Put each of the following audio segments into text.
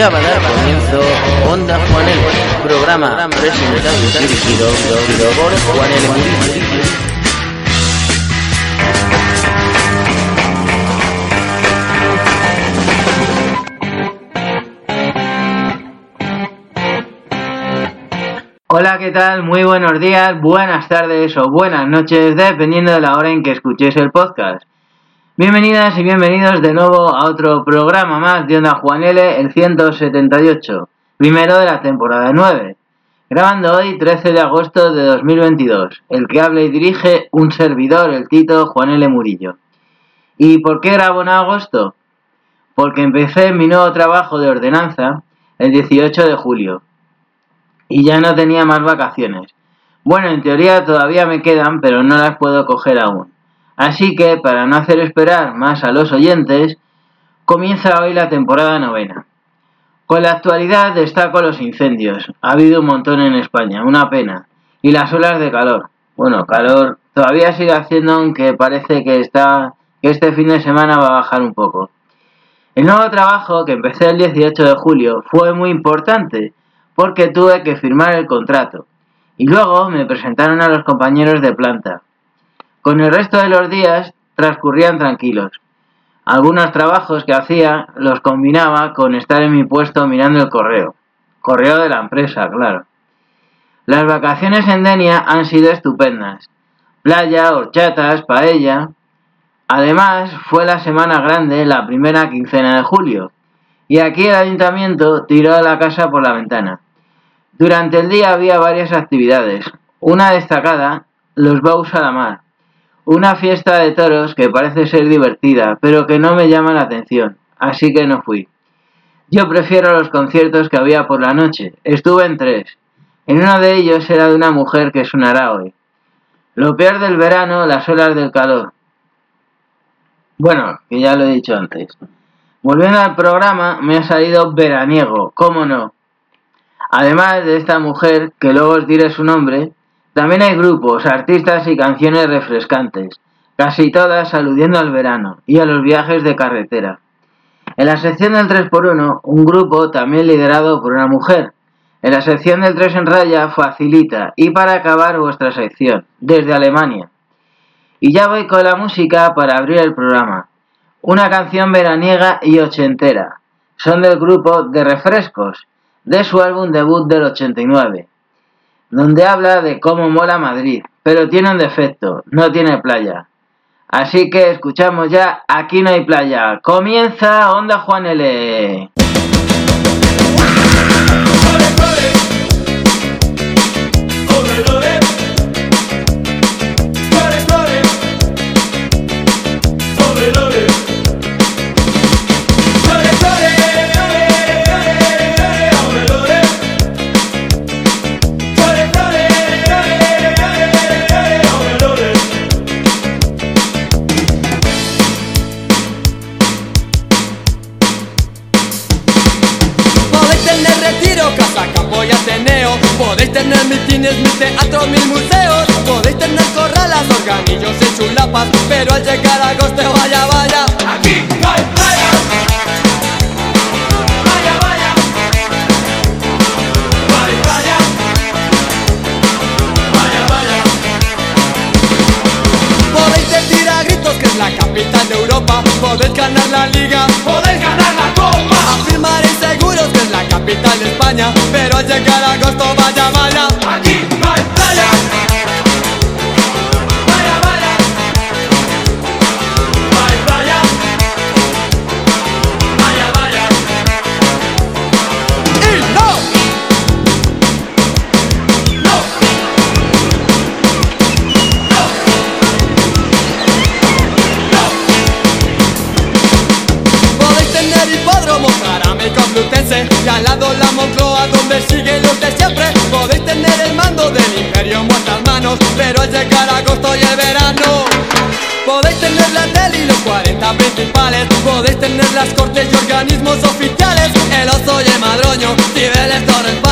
Ya va a dar comienzo Onda Juanel, programa presentado y dirigido por Juanel. Hola, ¿qué tal? Muy buenos días, buenas tardes o buenas noches, dependiendo de la hora en que escuchéis el podcast. Bienvenidas y bienvenidos de nuevo a otro programa más de Onda Juanele, el 178, primero de la temporada 9. Grabando hoy 13 de agosto de 2022, el que habla y dirige un servidor, el Tito Juan L. Murillo. ¿Y por qué grabo en agosto? Porque empecé mi nuevo trabajo de ordenanza el 18 de julio y ya no tenía más vacaciones. Bueno, en teoría todavía me quedan, pero no las puedo coger aún. Así que, para no hacer esperar más a los oyentes, comienza hoy la temporada novena. Con la actualidad destaco los incendios. Ha habido un montón en España, una pena. Y las olas de calor. Bueno, calor todavía sigue haciendo, aunque parece que está que este fin de semana va a bajar un poco. El nuevo trabajo que empecé el 18 de julio fue muy importante porque tuve que firmar el contrato. Y luego me presentaron a los compañeros de planta. Con el resto de los días transcurrían tranquilos. Algunos trabajos que hacía los combinaba con estar en mi puesto mirando el correo. Correo de la empresa, claro. Las vacaciones en Denia han sido estupendas. Playa, horchatas, paella. Además, fue la semana grande, la primera quincena de julio. Y aquí el ayuntamiento tiró la casa por la ventana. Durante el día había varias actividades. Una destacada, los baus a la mar una fiesta de toros que parece ser divertida, pero que no me llama la atención, así que no fui. Yo prefiero los conciertos que había por la noche. Estuve en tres. En uno de ellos era de una mujer que sonará hoy. Lo peor del verano, las olas del calor. Bueno, que ya lo he dicho antes. Volviendo al programa, me ha salido veraniego, ¿cómo no? Además de esta mujer, que luego os diré su nombre, también hay grupos, artistas y canciones refrescantes, casi todas aludiendo al verano y a los viajes de carretera. En la sección del 3x1, un grupo también liderado por una mujer. En la sección del 3 en raya, facilita. Y para acabar vuestra sección, desde Alemania. Y ya voy con la música para abrir el programa. Una canción veraniega y ochentera. Son del grupo de Refrescos, de su álbum debut del 89 donde habla de cómo mola Madrid, pero tiene un defecto, no tiene playa. Así que escuchamos ya Aquí no hay playa. Comienza Onda Juan cines, mis teatros, mis museos. Podéis tener corralas, organillos y chulapas Pero al llegar a agosto, organismos oficiales. El oso y el madroño, Cibeles, Torre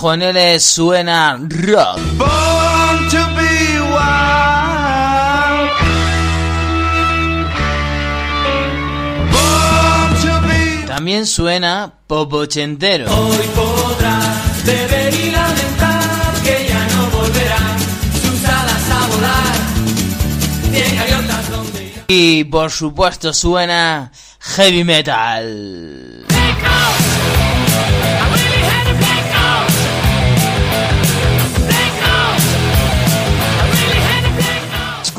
Juaneles suena rock. También suena popochentero. Hoy podrás beber y lamentar que ya no volverán sus alas a volar. Cien gaviotas donde irán. Y por supuesto suena heavy metal.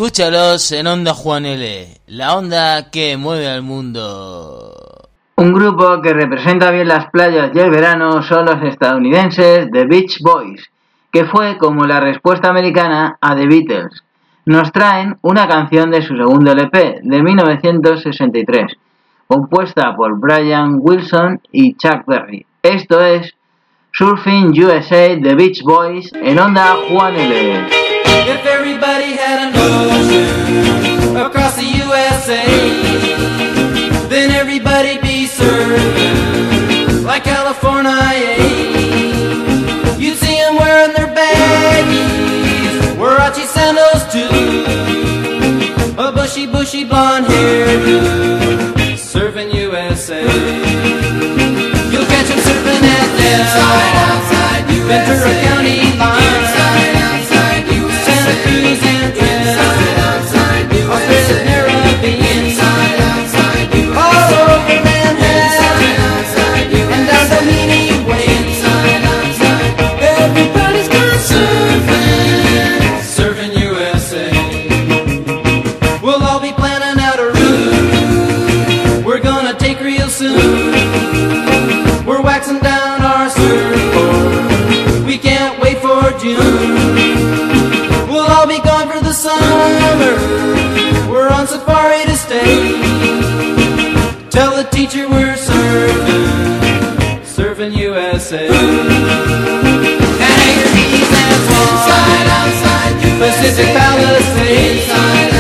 Escúchalos en Onda Juan L, la onda que mueve al mundo. Un grupo que representa bien las playas y el verano son los estadounidenses The Beach Boys, que fue como la respuesta americana a The Beatles. Nos traen una canción de su segundo LP, de 1963, compuesta por Brian Wilson y Chuck Berry. Esto es Surfing USA The Beach Boys en Onda Juan L. If everybody had across the USA, then everybody'd be surfing like California. You'd see them wearing their baggies, Warachi sandals too, a bushy, bushy blonde hairdo, surfing USA. You'll catch them surfing at Del, Ventura County line. Safari to stay. Tell the teacher we're surfing, surfing USA. And hang your knees and swans. Pacific Palisades. San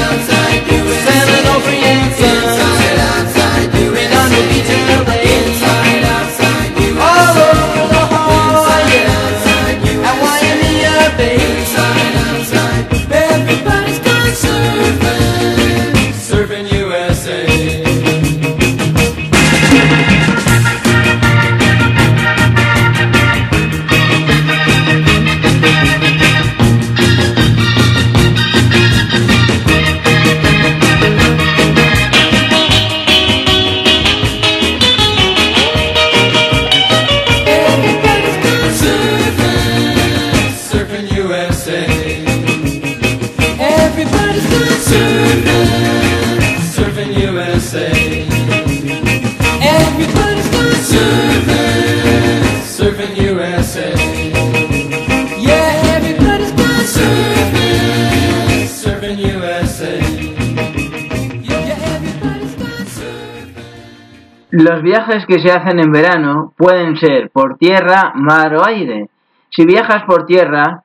Los viajes que se hacen en verano pueden ser por tierra, mar o aire. Si viajas por tierra,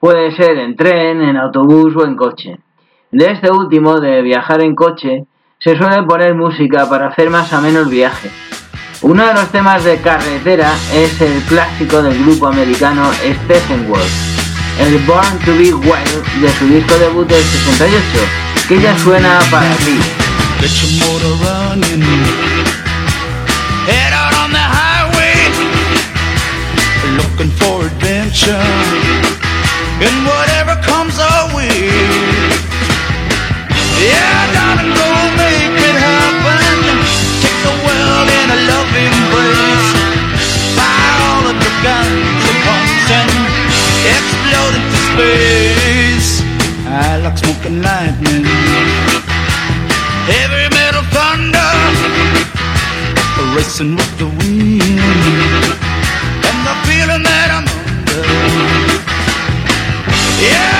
puede ser en tren, en autobús o en coche. De este último, de viajar en coche, se suele poner música para hacer más o menos viaje. Uno de los temas de carretera es el clásico del grupo americano Steppenwolf, el Born to Be Wild de su disco debut del 68, que ya suena para ti. Head out on the highway, looking for adventure. And whatever comes our way. Yeah, darling, go make it happen. Take the world in a loving embrace. Fire all of your guns at once and explode into space. I like smoking lightning. Racing with the wind. And the feeling that I'm under. Yeah,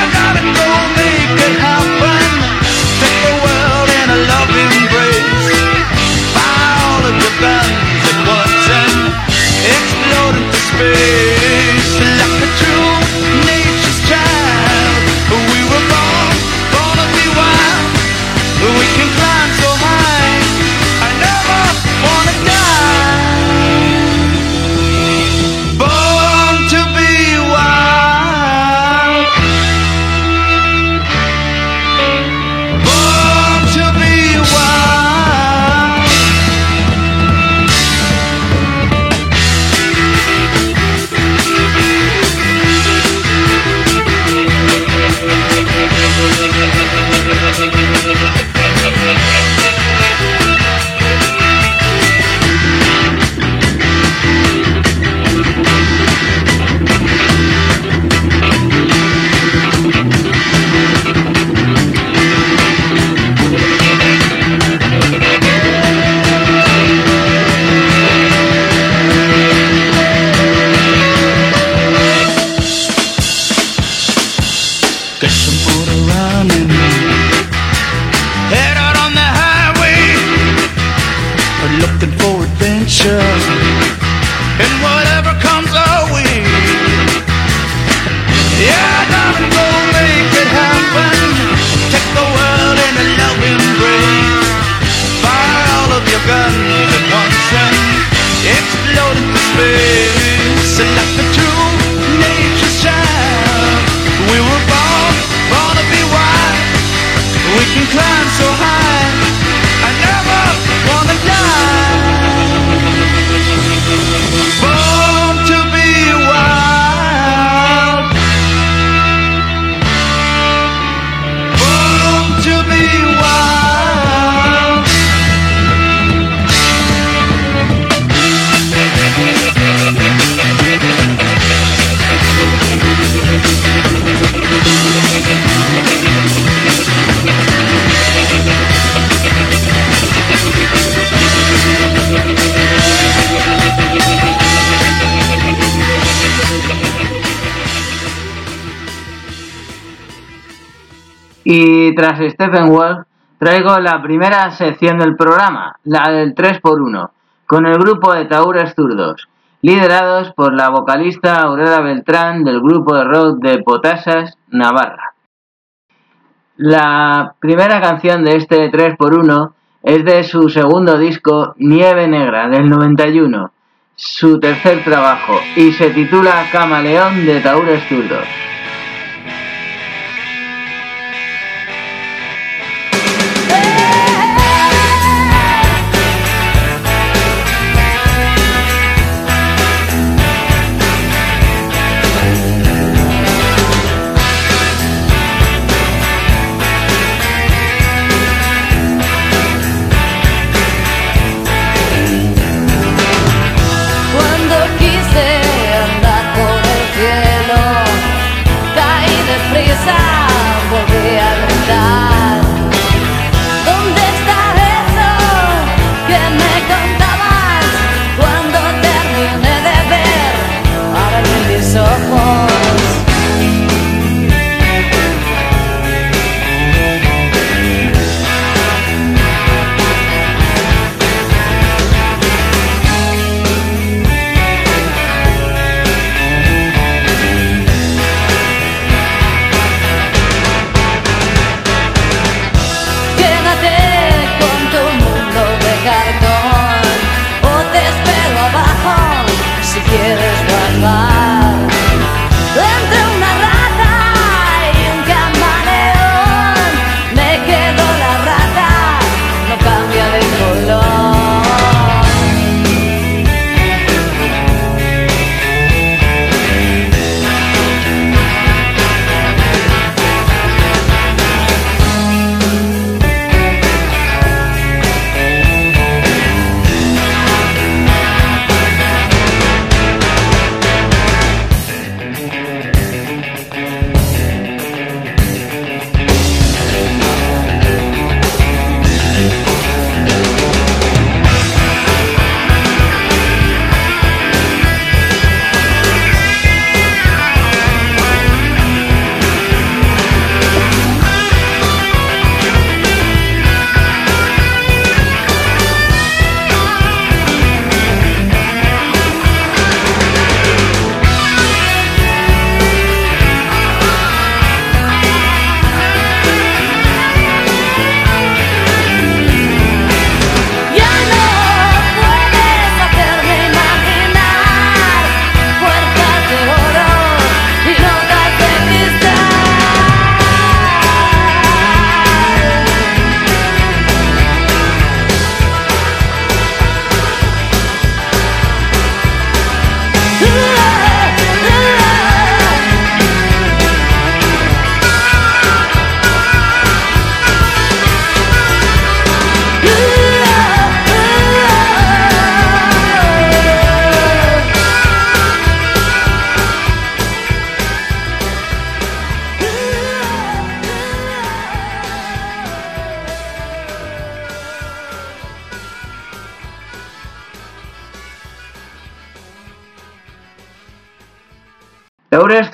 tras Stephen Wolf, traigo la primera sección del programa, la del 3x1, con el grupo de Taúres Zurdos, liderados por la vocalista Aurora Beltrán del grupo de rock de Potasas, Navarra. La primera canción de este 3x1 es de su segundo disco, Nieve Negra, del 91, su tercer trabajo, y se titula Camaleón de Taúres Zurdos.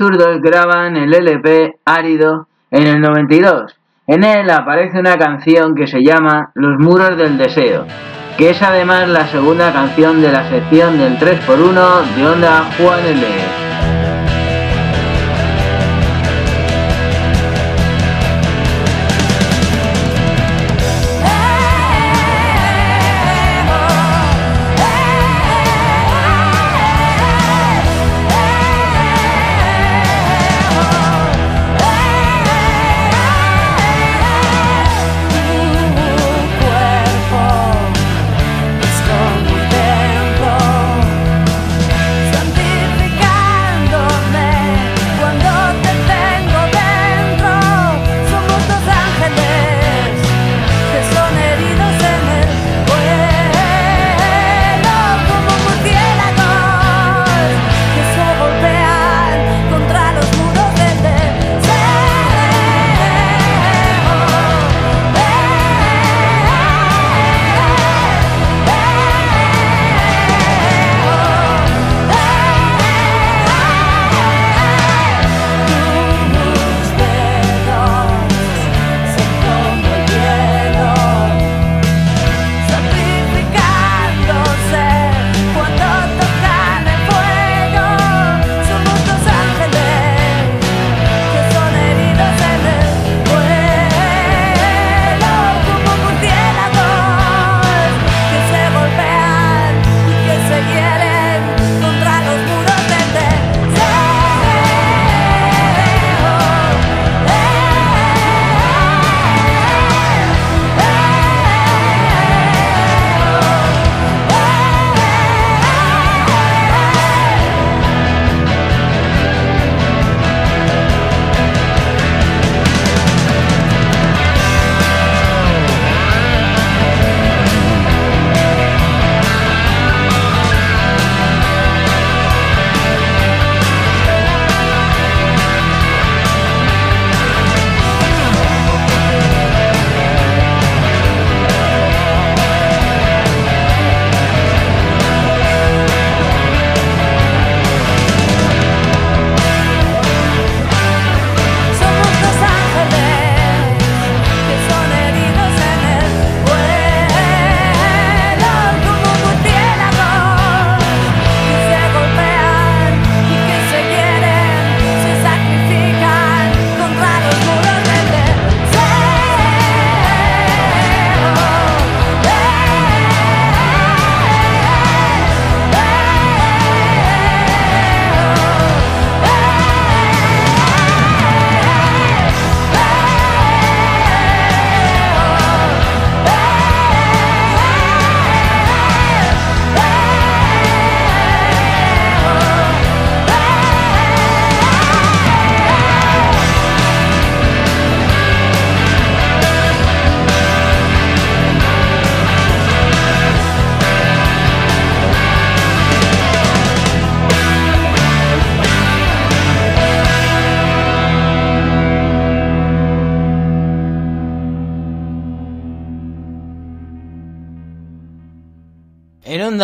Zurdos graban el LP Árido en el 92. En él aparece una canción que se llama Los muros del deseo, que es además la segunda canción de la sección del 3x1 de Onda Juan L.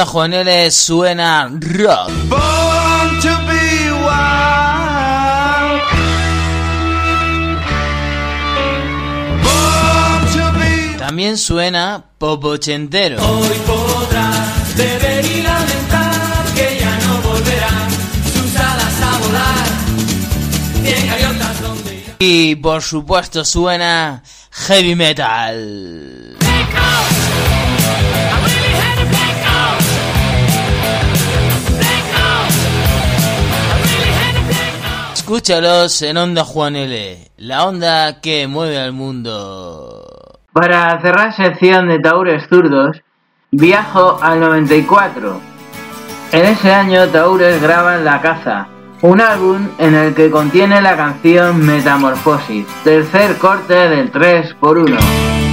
Onda L suena rock. Born to be wild. Born to be También suena pop ochentero. Hoy podrás beber y lamentar que ya no volverán sus alas a volar. Cien gaviotas donde irán. Y por supuesto suena heavy metal. Escúchalos en Onda Juan L, la onda que mueve al mundo. Para cerrar sección de Taures Zurdos, viajo al 94. En ese año Taures graban La Caza, un álbum en el que contiene la canción Metamorfosis, tercer corte del 3x1.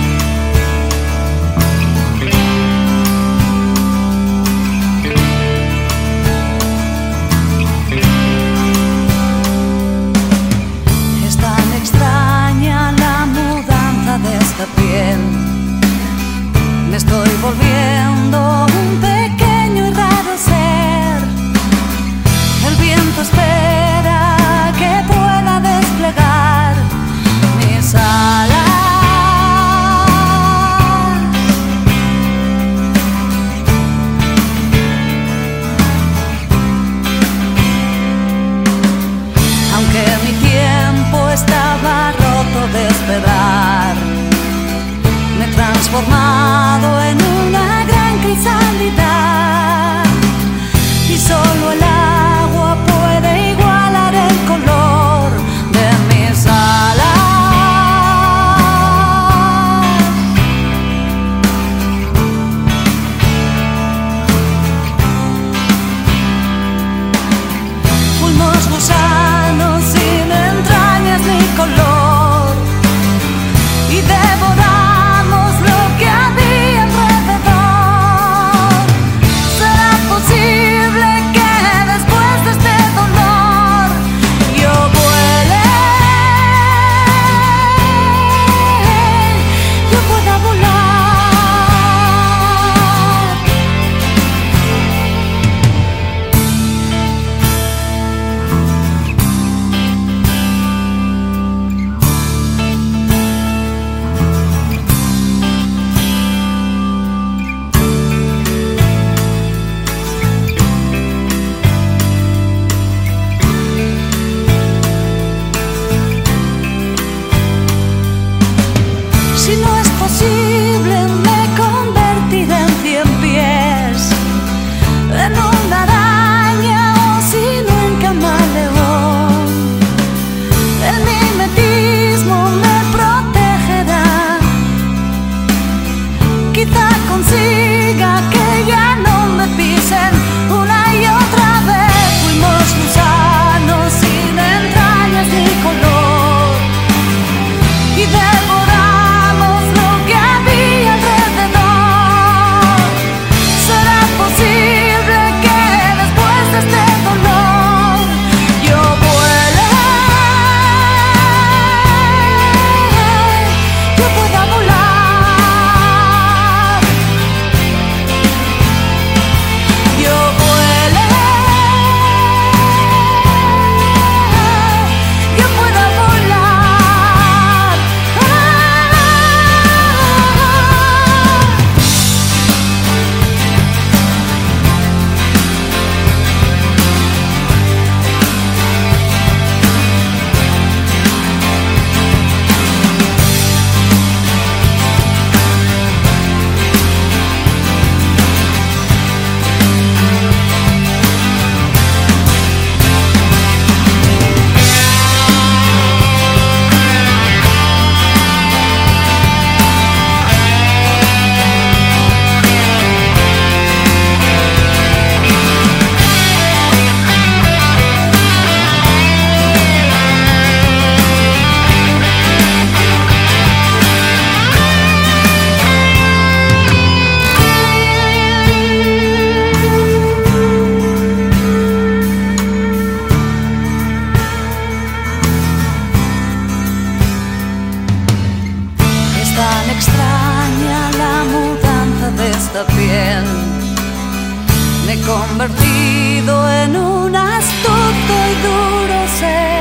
Me he convertido en un astuto y duro ser.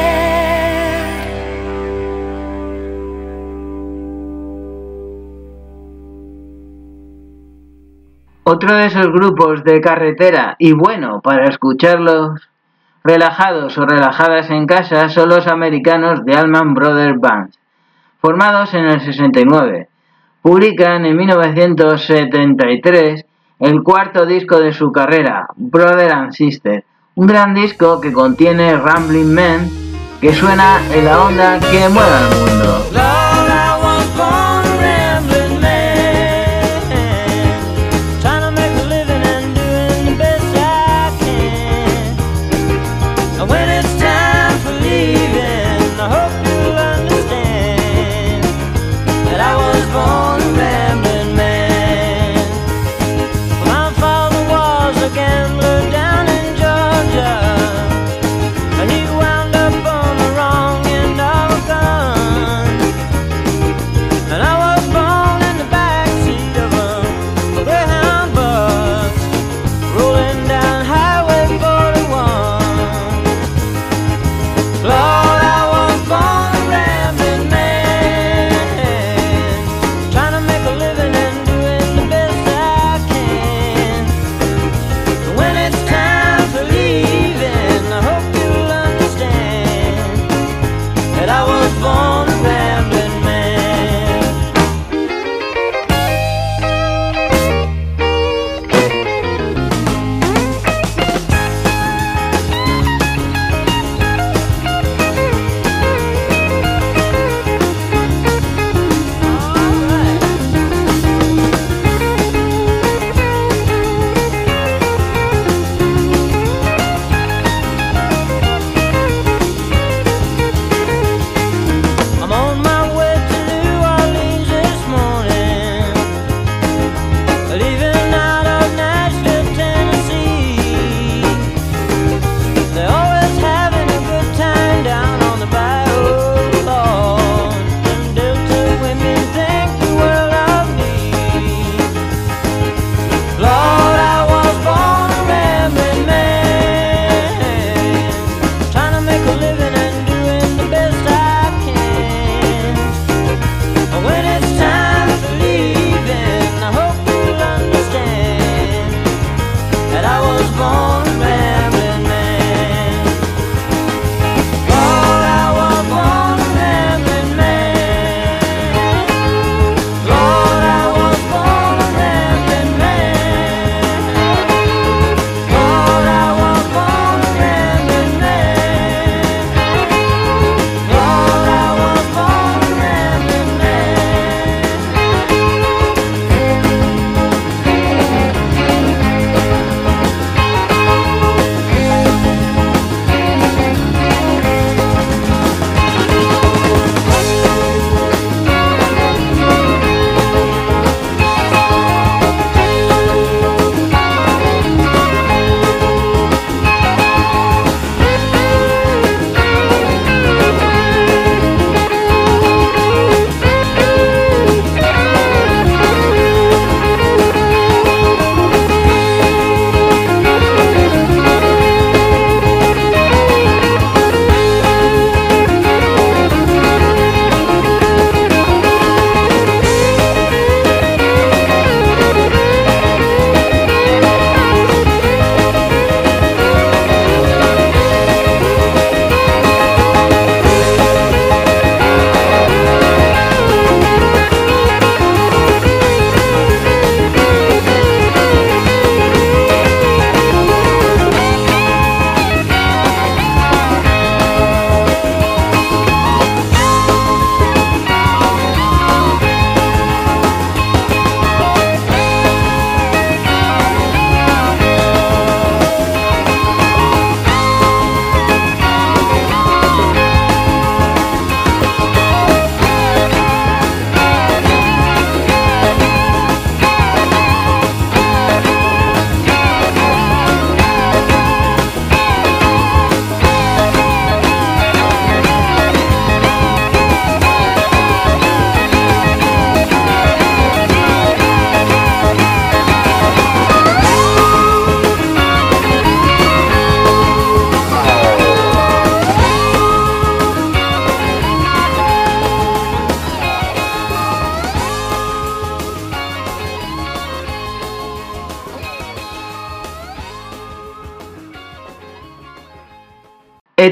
Otro de esos grupos de carretera, y bueno, para escucharlos relajados o relajadas en casa, son los americanos de Allman Brothers Band, formados en el 69. Publican en 1973 el cuarto disco de su carrera, Brother and Sister, un gran disco que contiene Rambling Men que suena en la onda que mueve al mundo.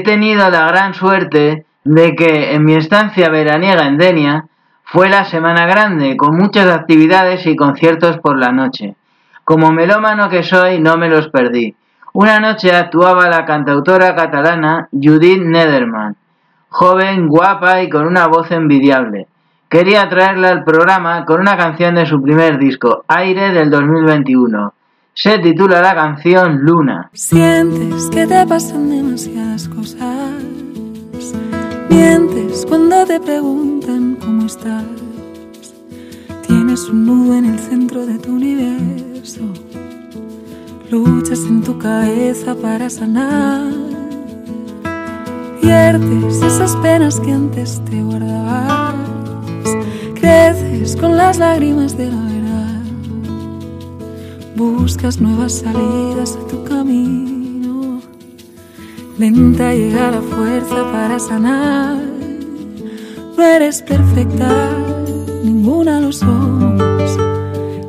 He tenido la gran suerte de que en mi estancia veraniega en Denia fue la Semana Grande, con muchas actividades y conciertos por la noche. Como melómano que soy, no me los perdí. Una noche actuaba la cantautora catalana Judith Nederman, joven, guapa y con una voz envidiable. Quería traerla al programa con una canción de su primer disco, Aire del 2021. Se titula la canción Luna. Sientes que te pasan demasiadas cosas. Mientes cuando te preguntan cómo estás. Tienes un nudo en el centro de tu universo. Luchas en tu cabeza para sanar. Viertes esas penas que antes te guardabas. Creces con las lágrimas de la. Buscas nuevas salidas a tu camino. Lenta llega la fuerza para sanar. No eres perfecta, ninguna lo somos.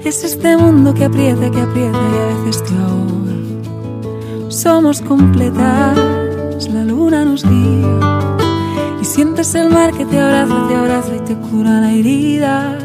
Es este mundo que aprieta, que aprieta y a veces te ahoga. Somos completas, la luna nos guía. Y sientes el mar que te abraza, te abraza y te cura la herida.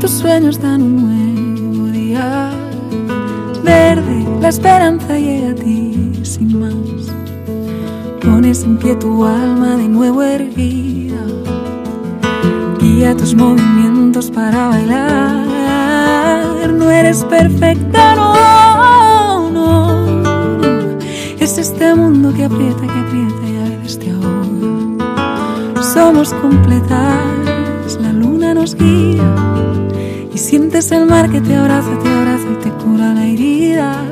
Tus sueños dan un nuevo día. Verde, la esperanza llega a ti sin más. Pones en pie tu alma de nuevo erguida. Guía tus movimientos para bailar. No eres perfecta, no, no. Es este mundo que aprieta, que aprieta y a veces te ahoga. Somos completas, Y sientes el mar que te abraza, te abraza y te cura la herida.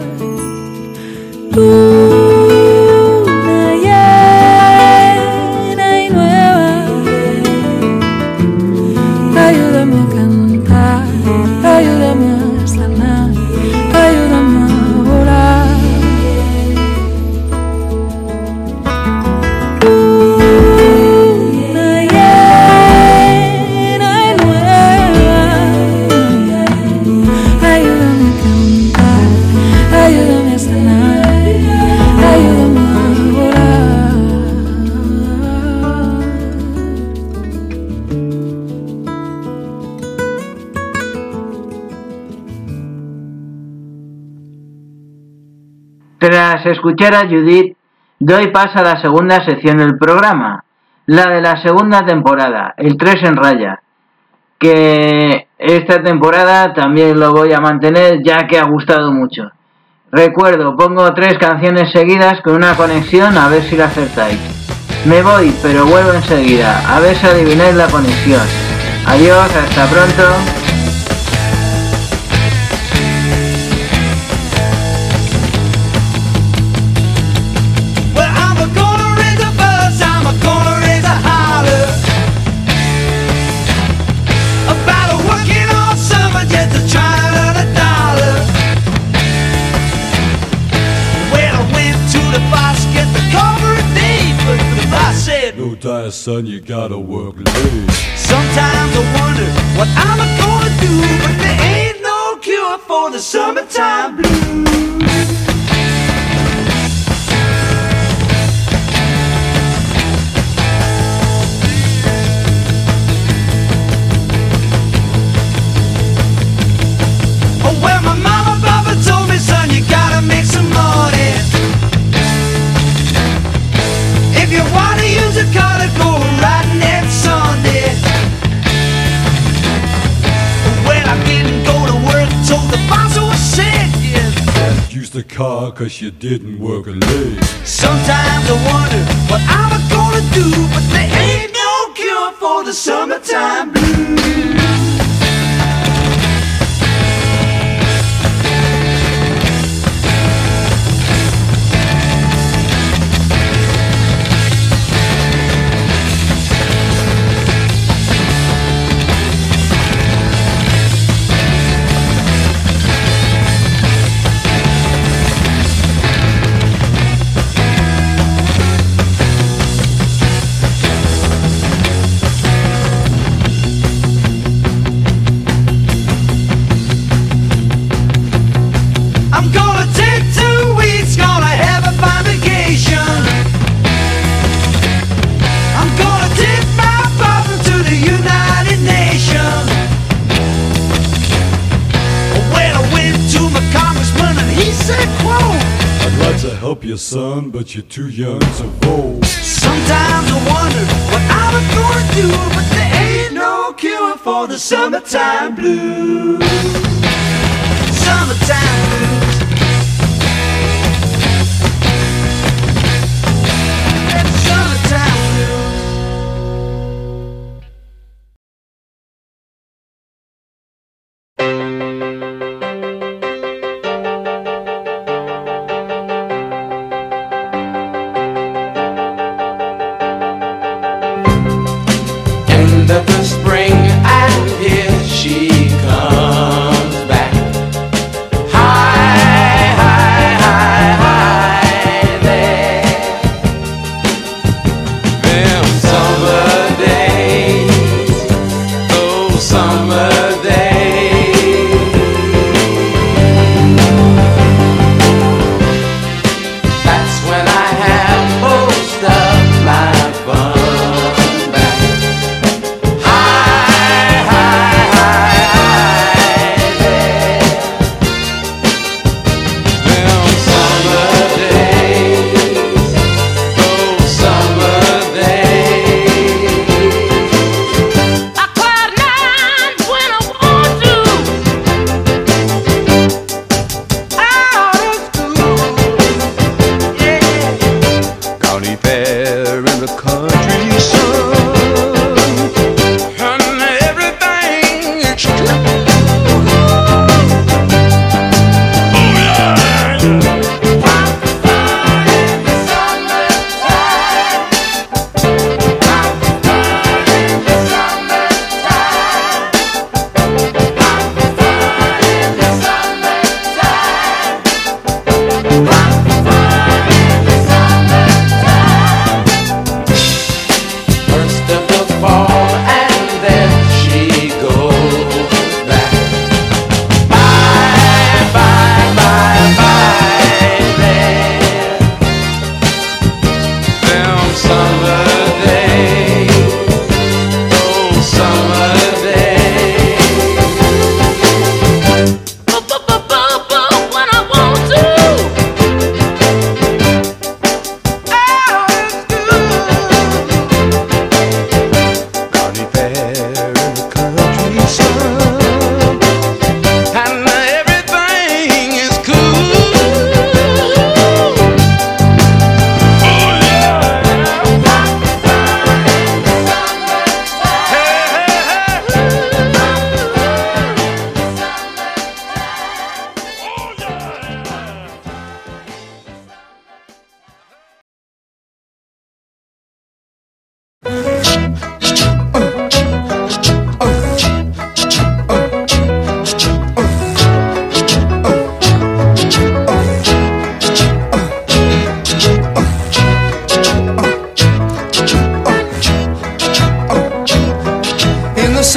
Escuchar a Judith, doy paso a la segunda sección del programa, la de la segunda temporada, el 3 en raya, que esta temporada también lo voy a mantener ya que ha gustado mucho. Recuerdo, pongo tres canciones seguidas con una conexión a ver si la acertáis. Me voy, pero vuelvo enseguida, a ver si adivináis la conexión. Adiós, hasta pronto. Son, you gotta work cause you didn't work a leg. Sometimes I wonder what I'm gonna do, but son, but you're too young to vote. Sometimes I wonder what I'm gonna do, but there ain't no cure for the summertime blues. Summertime blues.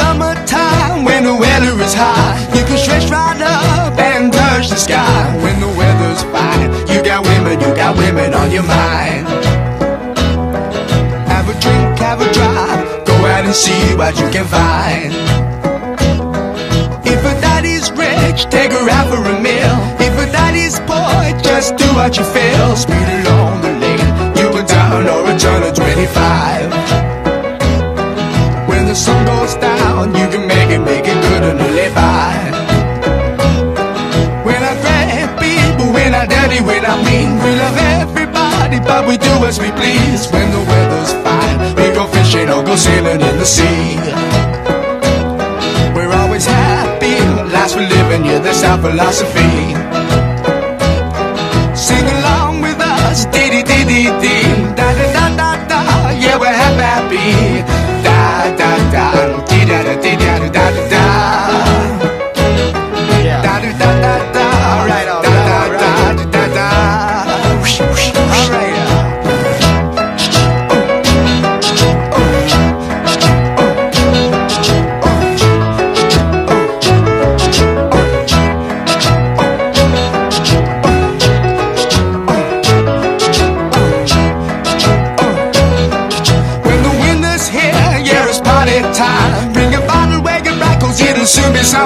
Summertime, when the weather is hot. you can stretch right up and touch the sky. When the weather's fine, you got women, you got women on your mind. Have a drink, have a drive, go out and see what you can find. If a daddy's rich, take her out for a meal. If a daddy's poor, just do what you feel. Speed along the lane, you a down or a turn of 25 sun goes down, you can make it, make it good and live by. When I thank people, when I dirty, when I mean, we love everybody, but we do as we please. When the weather's fine, we go fishing or go sailing in the sea. We're always happy, last we're living, yeah, that's our philosophy.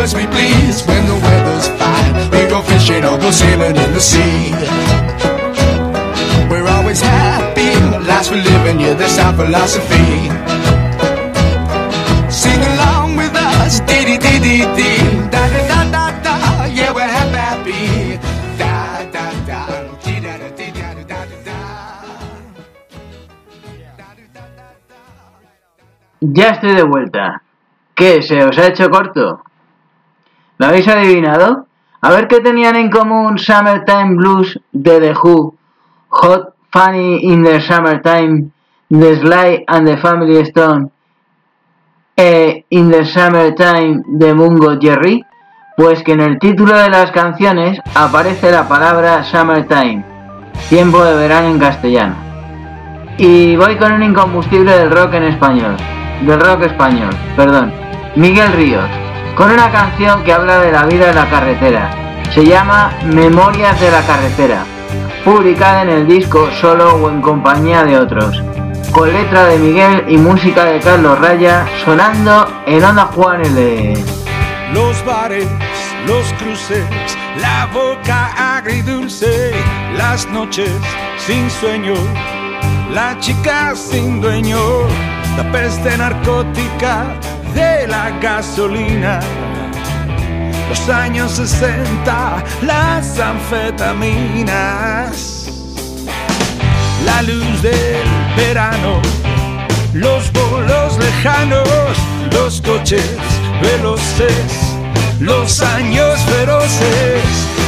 As we please. When the weather's fine, we go fishing or go sailing in the sea. We're always happy, last we're living, yeah, that's our philosophy. Sing along with us, dee dee dee dee dee, da da da da yeah, we're happy, da da da, dee da da da da da da. Ya estoy de vuelta. ¿Qué? ¿Se os ha hecho corto? ¿Lo habéis adivinado? A ver qué tenían en común Summertime Blues de The Who, Hot Funny in the Summertime, The Sly and the Family Stone, e In the Summertime de Mungo Jerry. Pues que en el título de las canciones aparece la palabra Summertime, tiempo de verano en castellano. Y voy con un incombustible del rock en español. Del rock español, perdón. Miguel Ríos. Con una canción que habla de la vida en la carretera. Se llama Memorias de la carretera. Publicada en el disco solo o en compañía de otros. Con letra de Miguel y música de Carlos Raya sonando en Onda Juan L. los bares, los cruces, la boca agridulce, las noches sin sueño, la chica sin dueño, la peste narcótica de la gasolina. Los años 60, las anfetaminas, la luz del verano, los bolos lejanos, los coches veloces, los años feroces,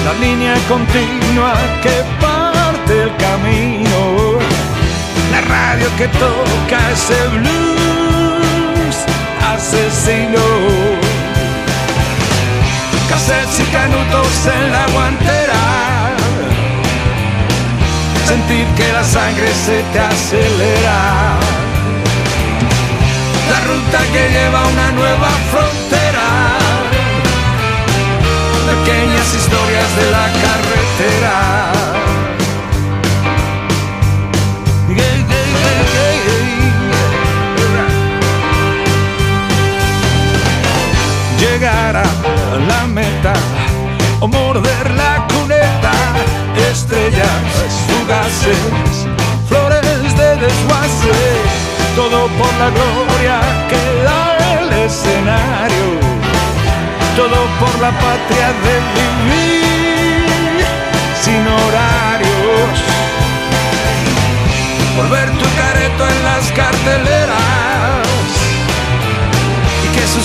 la línea continua que parte el camino, radio que toca ese blues asesino. Cassettes y canutos en la guantera, sentir que la sangre se te acelera la ruta que lleva a una nueva frontera. Pequeñas historias de la carretera. La meta o morder la cuneta, estrellas fugaces, flores de desguace todo por la gloria que da el escenario, todo por la patria de vivir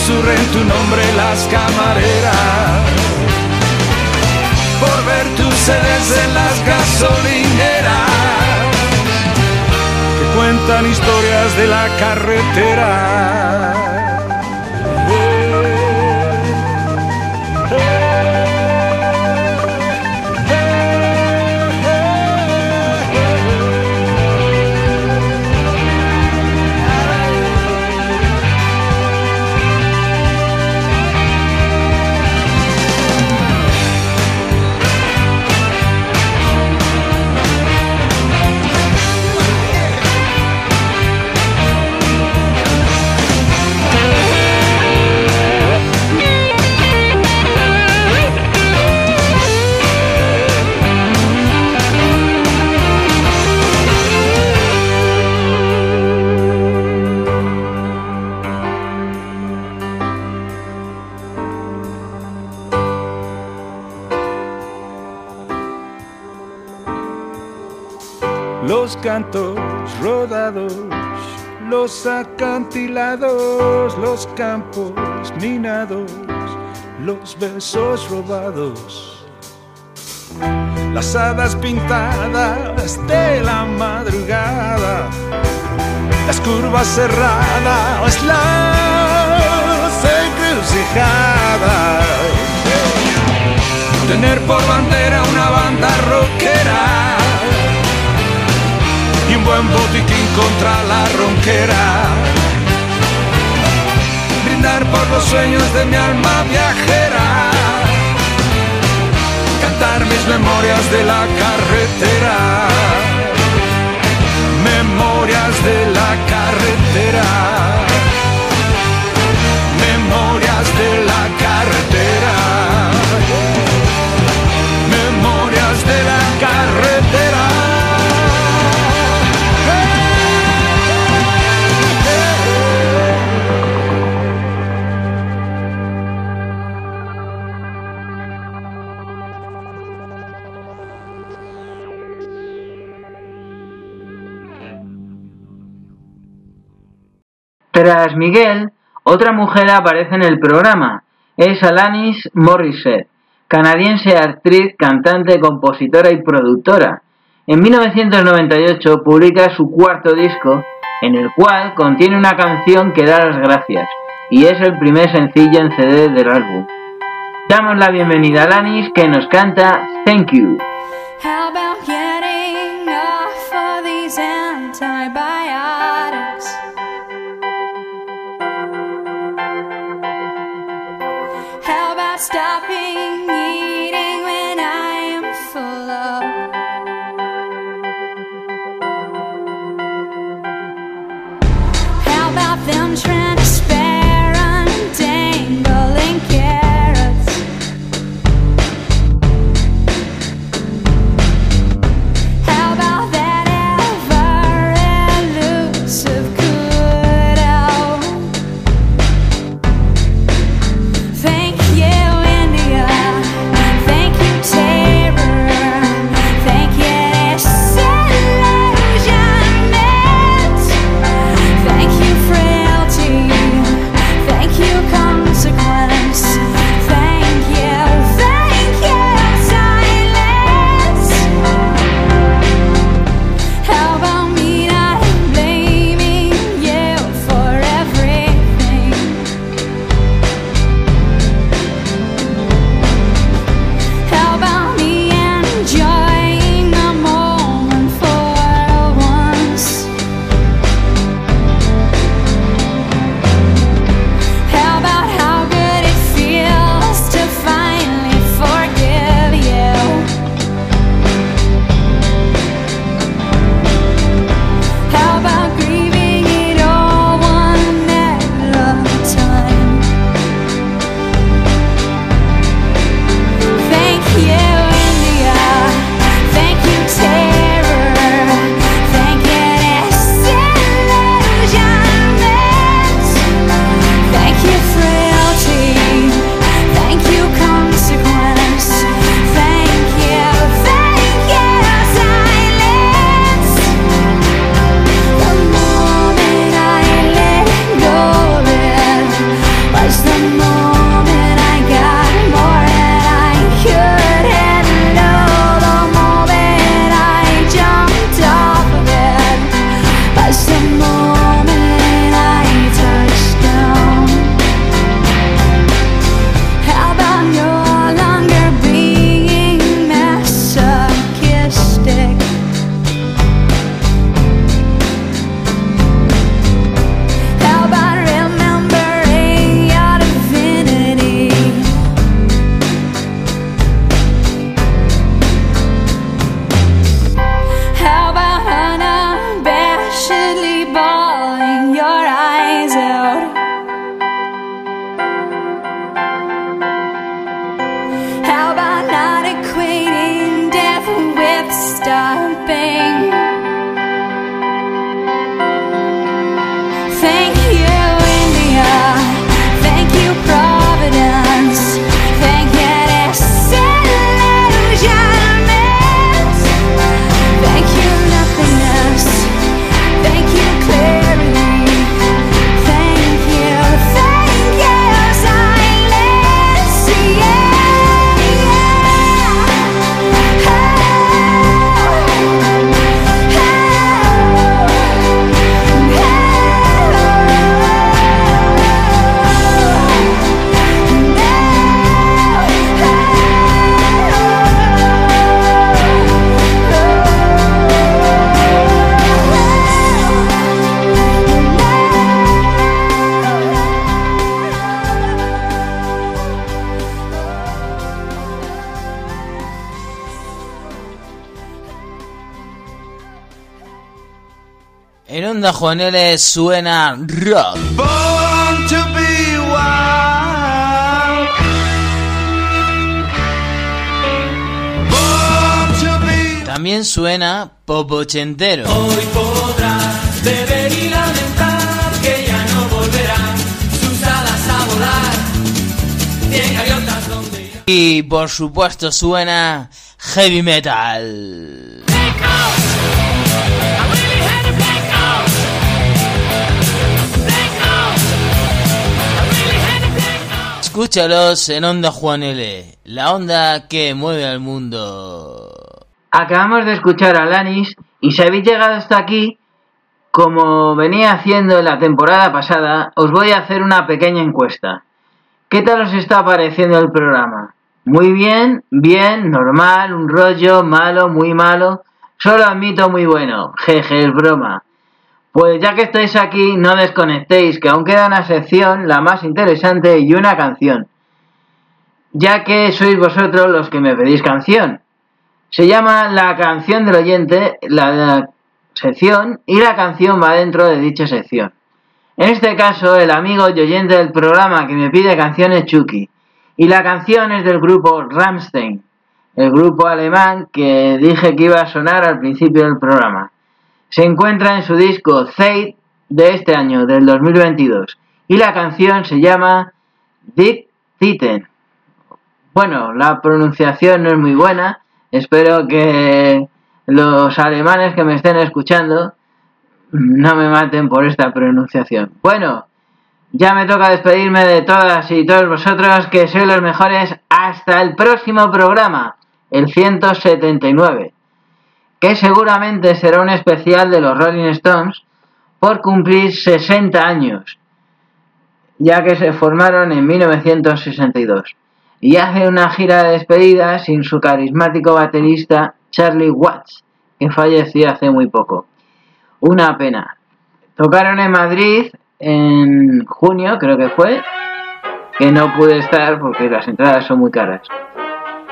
susurren tu nombre las camareras. Por ver tus sedes en las gasolineras. Que cuentan historias de la carretera. Cantos rodados, los acantilados, los campos minados, los besos robados. Las hadas pintadas de la madrugada, las curvas cerradas, las encrucijadas. Tener por bandera una banda rockera un buen botiquín contra la ronquera. Brindar por los sueños de mi alma viajera. Cantar mis memorias de la carretera. Memorias de la carretera. Tras Miguel, otra mujer aparece en el programa. Es Alanis Morissette, canadiense actriz, cantante, compositora y productora. En 1998 publica su cuarto disco, en el cual contiene una canción que da las gracias, y es el primer sencillo en CD del álbum. Damos la bienvenida a Alanis que nos canta Thank You. How about getting Onda Juanele suena rock. Born to be wild. Born to be También suena pop ochentero. Hoy podrás beber y lamentar que ya no volverán sus alas a volar. Cien gaviotas donde irán. Y por supuesto suena heavy metal. Escúchalos en Onda Juan L, la onda que mueve al mundo. Acabamos de escuchar a Lanis y si habéis llegado hasta aquí, como venía haciendo en la temporada pasada, os voy a hacer una pequeña encuesta. ¿Qué tal os está pareciendo el programa? Muy bien, bien, normal, un rollo, malo, muy malo. Solo admito muy bueno. Jeje, es broma. Pues ya que estáis aquí, no desconectéis, que aún queda una sección, la más interesante, y una canción. Ya que sois vosotros los que me pedís canción. Se llama La canción del oyente, la sección, y la canción va dentro de dicha sección. En este caso, el amigo y oyente del programa que me pide canción es Chucky. Y la canción es del grupo Rammstein, el grupo alemán que dije que iba a sonar al principio del programa. Se encuentra en su disco Zeit de este año, del 2022. Y la canción se llama Dick Titten. Bueno, la pronunciación no es muy buena. Espero que los alemanes que me estén escuchando no me maten por esta pronunciación. Bueno, ya me toca despedirme de todas y todos vosotros que sois los mejores hasta el próximo programa, el 179, que seguramente será un especial de los Rolling Stones por cumplir 60 años, ya que se formaron en 1962 y hace una gira de despedida sin su carismático baterista Charlie Watts, que falleció hace muy poco. Una pena. Tocaron en Madrid en junio, creo que fue, que no pude estar porque las entradas son muy caras.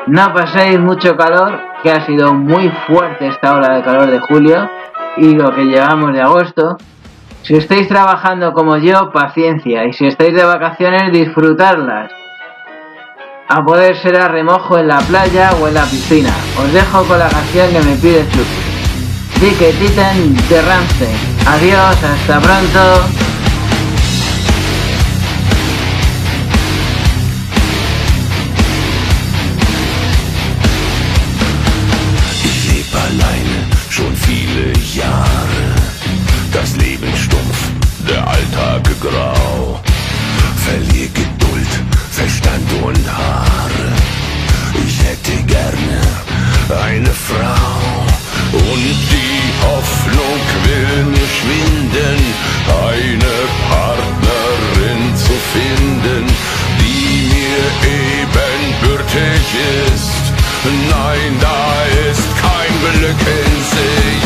No paséis mucho calor, que ha sido muy fuerte esta ola de calor de julio y lo que llevamos de agosto. Si estáis trabajando como yo, paciencia, y si estáis de vacaciones, disfrutarlas. A poder ser a remojo en la playa o en la piscina. Os dejo con la canción que me pide Chucky. Dick Titan de Ramsey. Adiós, hasta pronto. Eine Frau. Und die Hoffnung will mir schwinden, eine Partnerin zu finden, die mir ebenbürtig ist. Nein, da ist kein Glück in sich.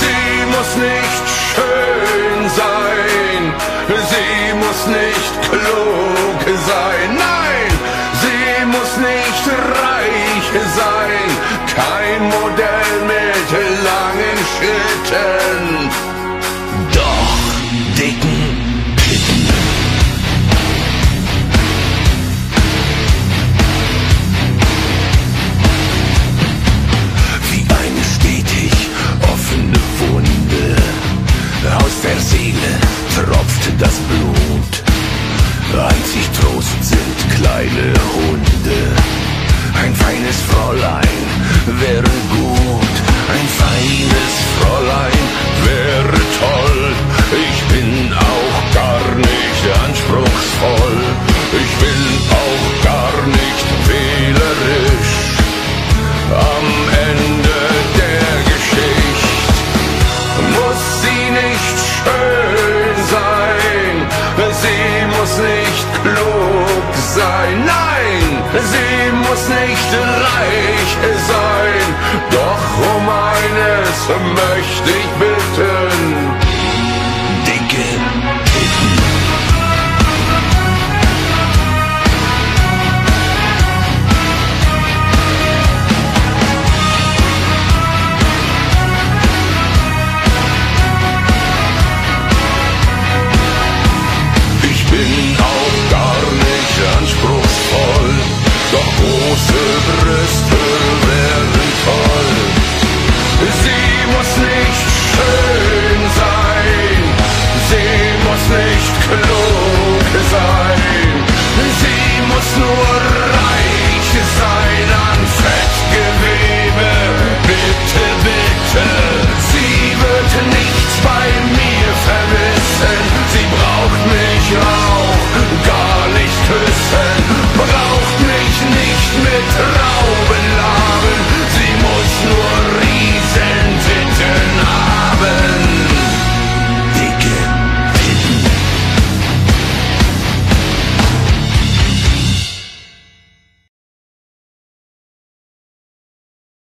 Sie muss nicht schön sein, sie muss nicht klug sein, Schritten, doch dicken Titten. wie eine stetig offene Wunde. Aus der Seele tropft das Blut. Einzig Trost sind kleine Hunde. Ein feines Fräulein wäre